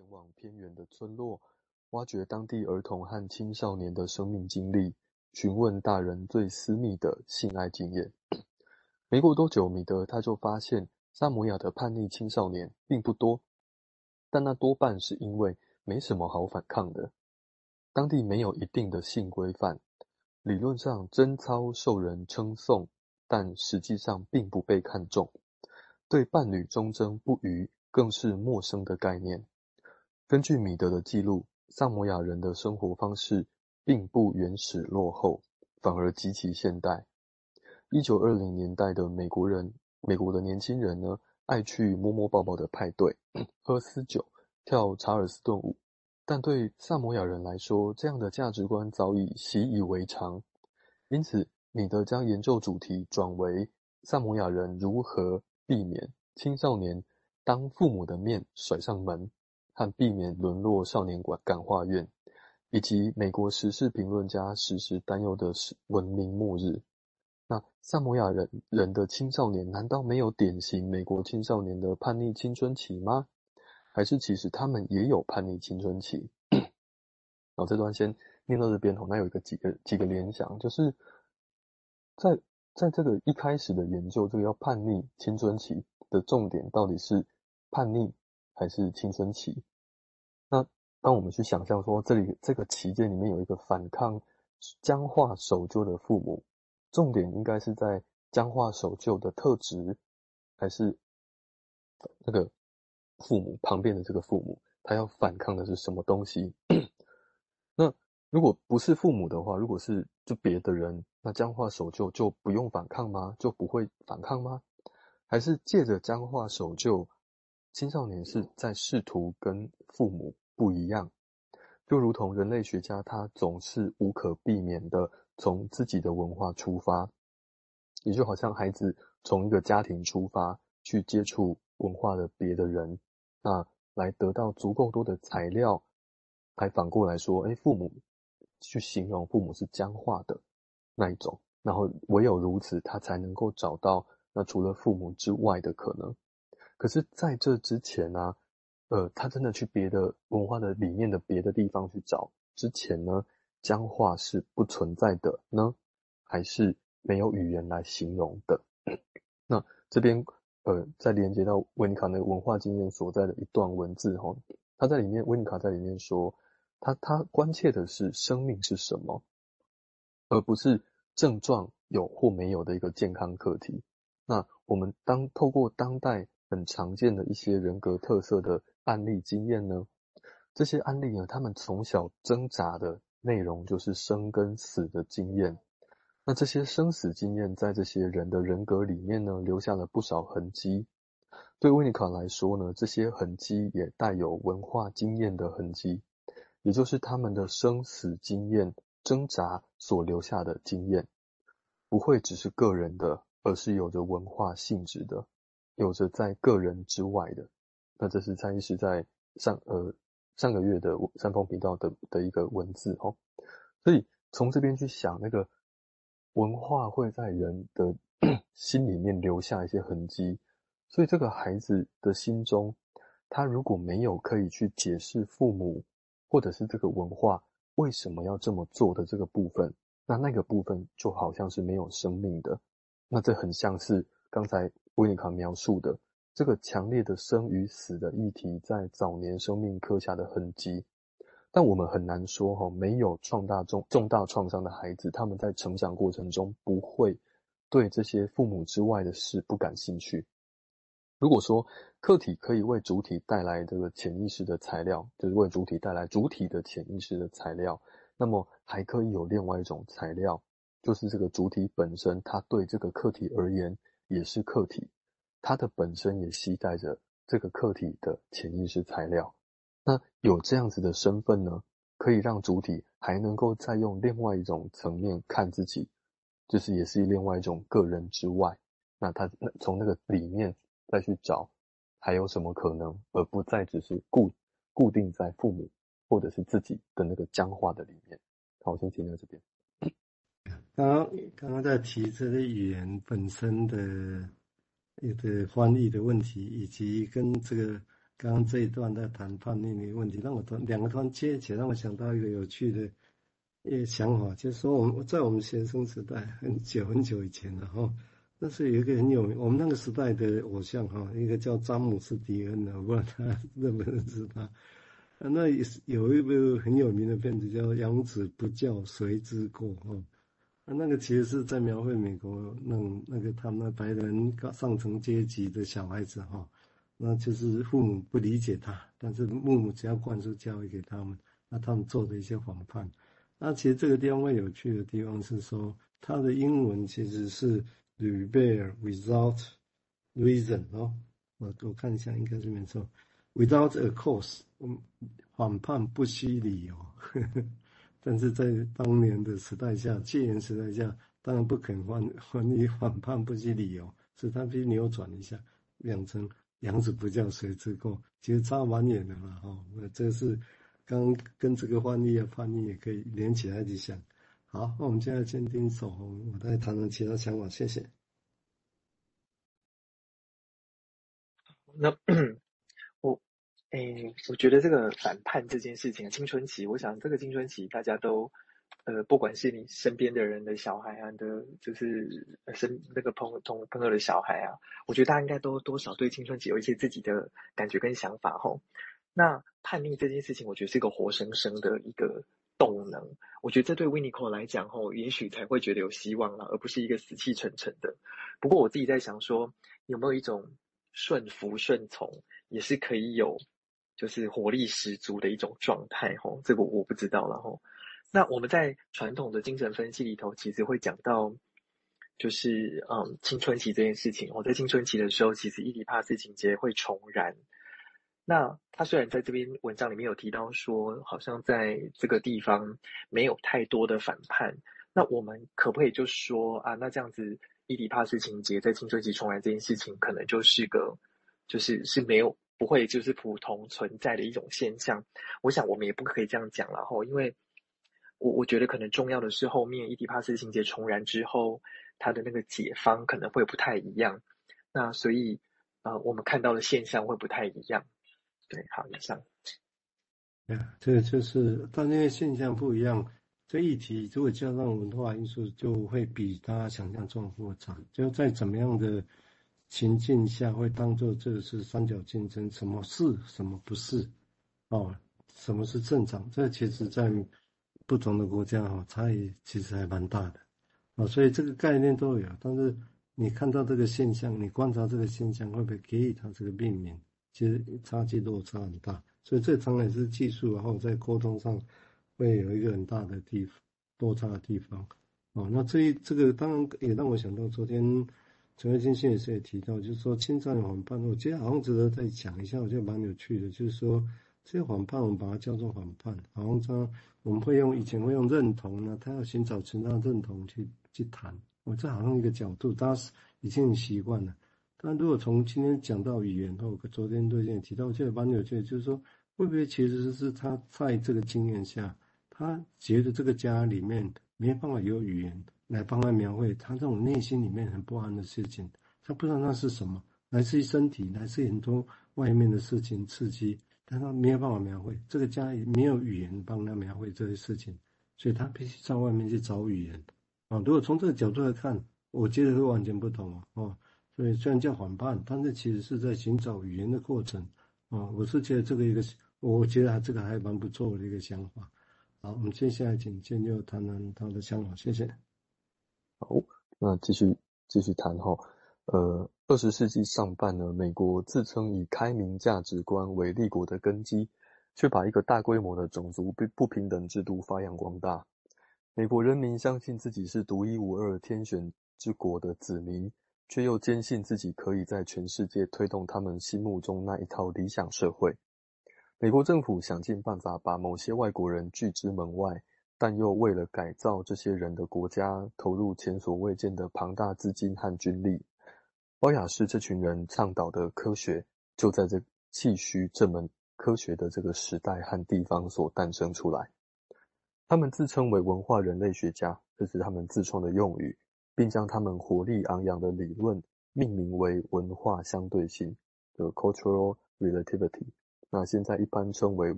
前往偏远的村落，挖掘当地儿童和青少年的生命经历，询问大人最私密的性爱经验。没过多久，米德他就发现，萨摩亚的叛逆青少年并不多，但那多半是因为没什么好反抗的。当地没有一定的性规范，理论上贞操受人称颂，但实际上并不被看重。对伴侣忠贞不渝更是陌生的概念。根据米德的记录，萨摩亚人的生活方式并不原始落后，反而极其现代。一九二零年代的美国人，美国的年轻人呢，爱去摸摸抱抱的派对，喝私酒，跳查尔斯顿舞。但对萨摩亚人来说，这样的价值观早已习以为常。因此，米德将研究主题转为萨摩亚人如何避免青少年当父母的面甩上门，和避免沦落少年感感化院，以及美国时事评论家时时担忧的是文明末日。那萨摩亚人人的青少年难道没有典型美国青少年的叛逆青春期吗？还是其实他们也有叛逆青春期？好，这段先念到这边吼，那有一个几个几个联想，就是在在这个一开始的研究，这个要叛逆青春期的重点到底是叛逆还是青春期？那当我们去想象说，这里这个期间里面有一个反抗僵化守旧的父母。重点应该是在僵化守旧的特质，还是那个父母旁边的这个父母，他要反抗的是什么东西？那如果不是父母的话，如果是就别的人，那僵化守旧就不用反抗吗？就不会反抗吗？还是借着僵化守旧，青少年是在试图跟父母不一样？就如同人类学家，他总是无可避免的。从自己的文化出发，也就好像孩子从一个家庭出发去接触文化的别的人，那来得到足够多的材料，还反过来说，哎，父母去形容父母是僵化的那一种，然后唯有如此，他才能够找到那除了父母之外的可能。可是在这之前呢，呃，他真的去别的文化的里面的别的地方去找之前呢？僵化是不存在的呢，还是没有语言来形容的？那这边呃，在连接到温尼卡那个文化经验所在的一段文字哈，他在里面，温尼卡在里面说，他他关切的是生命是什么，而不是症状有或没有的一个健康课题。那我们当透过当代很常见的一些人格特色的案例经验呢，这些案例呢，他们从小挣扎的。内容就是生跟死的经验，那这些生死经验在这些人的人格里面呢，留下了不少痕迹。对温尼卡来说呢，这些痕迹也带有文化经验的痕迹，也就是他们的生死经验挣扎所留下的经验，不会只是个人的，而是有着文化性质的，有着在个人之外的。那这是蔡医师在上呃。上个月的三丰频道的的一个文字哦，所以从这边去想，那个文化会在人的 心里面留下一些痕迹，所以这个孩子的心中，他如果没有可以去解释父母或者是这个文化为什么要这么做的这个部分，那那个部分就好像是没有生命的，那这很像是刚才威尼卡描述的。这个强烈的生与死的议题，在早年生命刻下的痕迹，但我们很难说哈，没有创大重重大创伤的孩子，他们在成长过程中不会对这些父母之外的事不感兴趣。如果说客体可以为主体带来这个潜意识的材料，就是为主体带来主体的潜意识的材料，那么还可以有另外一种材料，就是这个主体本身，它对这个客体而言也是客体。它的本身也携带着这个客体的潜意识材料，那有这样子的身份呢，可以让主体还能够再用另外一种层面看自己，就是也是另外一种个人之外，那他从那个里面再去找还有什么可能，而不再只是固固定在父母或者是自己的那个僵化的里面。好，我先停在这边。刚刚刚在提这个语言本身的。的翻译的问题，以及跟这个刚刚这一段在谈判的那个问题，让我突两个突然接起来，让我想到一个有趣的一个想法，就是说我们在我们学生时代很久很久以前了哈，那是有一个很有名，我们那个时代的偶像哈，一个叫詹姆斯迪恩的，我不知道他认不认识他。那也是有一部很有名的片子叫《养子不教谁之过》哈。那个其实是在描绘美国那那个他们那白人上层阶级的小孩子哈，那就是父母不理解他，但是父母只要灌输教育给他们，那他们做的一些反叛。那其实这个地方会有趣的地方是说，它的英文其实是 rebel without reason 哦，我我看一下应该是没错，without a cause，嗯，反叛不需理由。呵呵但是在当年的时代下，戒严时代下，当然不肯翻翻译反叛不计理由，所以他必须扭转一下，养成养子不教谁之过，其实差蛮远的了，哈，那这是刚跟这个翻译啊翻译也可以连起来一起想。好，那我们现在先听守宏，我再谈谈其他想法，谢谢。那。哎、我觉得这个反叛这件事情，青春期，我想这个青春期大家都，呃，不管是你身边的人的小孩啊，的，就是身那个朋同朋友的小孩啊，我觉得大家应该都多少对青春期有一些自己的感觉跟想法吼。那叛逆这件事情，我觉得是一个活生生的一个动能。我觉得这对 Winiko 来讲吼，也许才会觉得有希望了，而不是一个死气沉沉的。不过我自己在想说，有没有一种顺服顺从，也是可以有。就是活力十足的一种状态，吼，这个我不知道了，吼。那我们在传统的精神分析里头，其实会讲到，就是嗯，青春期这件事情。我在青春期的时候，其实伊底帕斯情节会重燃。那他虽然在这篇文章里面有提到说，好像在这个地方没有太多的反叛，那我们可不可以就说啊，那这样子伊底帕斯情节在青春期重燃这件事情，可能就是个，就是是没有。不会就是普通存在的一种现象，我想我们也不可以这样讲了吼，因为我我觉得可能重要的是后面伊迪帕斯情节重燃之后，他的那个解方可能会不太一样，那所以呃我们看到的现象会不太一样，对，好，以上。呀，这个就是，但那个现象不一样，这议题如果加上文化因素，就会比大家想象中复杂，就在怎么样的。情境下会当做这个是三角竞争，什么是什么不是，哦，什么是正常？这其实在不同的国家哈，差异其实还蛮大的，啊，所以这个概念都有。但是你看到这个现象，你观察这个现象，会不会给予它这个命名？其实差距落差很大。所以这当然是技术，然后在沟通上会有一个很大的地方落差的地方。哦，那这一这个当然也让我想到昨天。陈慧金先生也提到，就是说青少年反叛，我觉得好像值得再讲一下，我觉得蛮有趣的。就是说这些反叛，我们把它叫做反叛，好像说我们会用以前会用认同呢，他要寻找成他认同去去谈。我这好像一个角度，大家已经很习惯了。但如果从今天讲到语言后，昨天对也提到，我觉得蛮有趣的，就是说会不会其实是他在这个经验下，他觉得这个家里面没办法有语言。来帮他描绘他这种内心里面很不安的事情，他不知道那是什么，来自于身体，来自于很多外面的事情刺激，但他没有办法描绘。这个家也没有语言帮他描绘这些事情，所以他必须上外面去找语言。啊，如果从这个角度来看，我觉得会完全不同哦。所以虽然叫反叛，但是其实是在寻找语言的过程。啊，我是觉得这个一个，我觉得他这个还蛮不错的一个想法。好，我们接下来请建佑谈谈他的想法，谢谢。好，那继续继续谈哈，呃，二十世纪上半呢，美国自称以开明价值观为立国的根基，却把一个大规模的种族不不平等制度发扬光大。美国人民相信自己是独一无二天选之国的子民，却又坚信自己可以在全世界推动他们心目中那一套理想社会。美国政府想尽办法把某些外国人拒之门外。但又为了改造这些人的国家，投入前所未见的庞大资金和军力。欧雅士这群人倡导的科学，就在这气虚这门科学的这个时代和地方所诞生出来。他们自称为文化人类学家，这是他们自创的用语，并将他们活力昂扬的理论命名为文化相对性的 cultural （relativity），那现在一般称为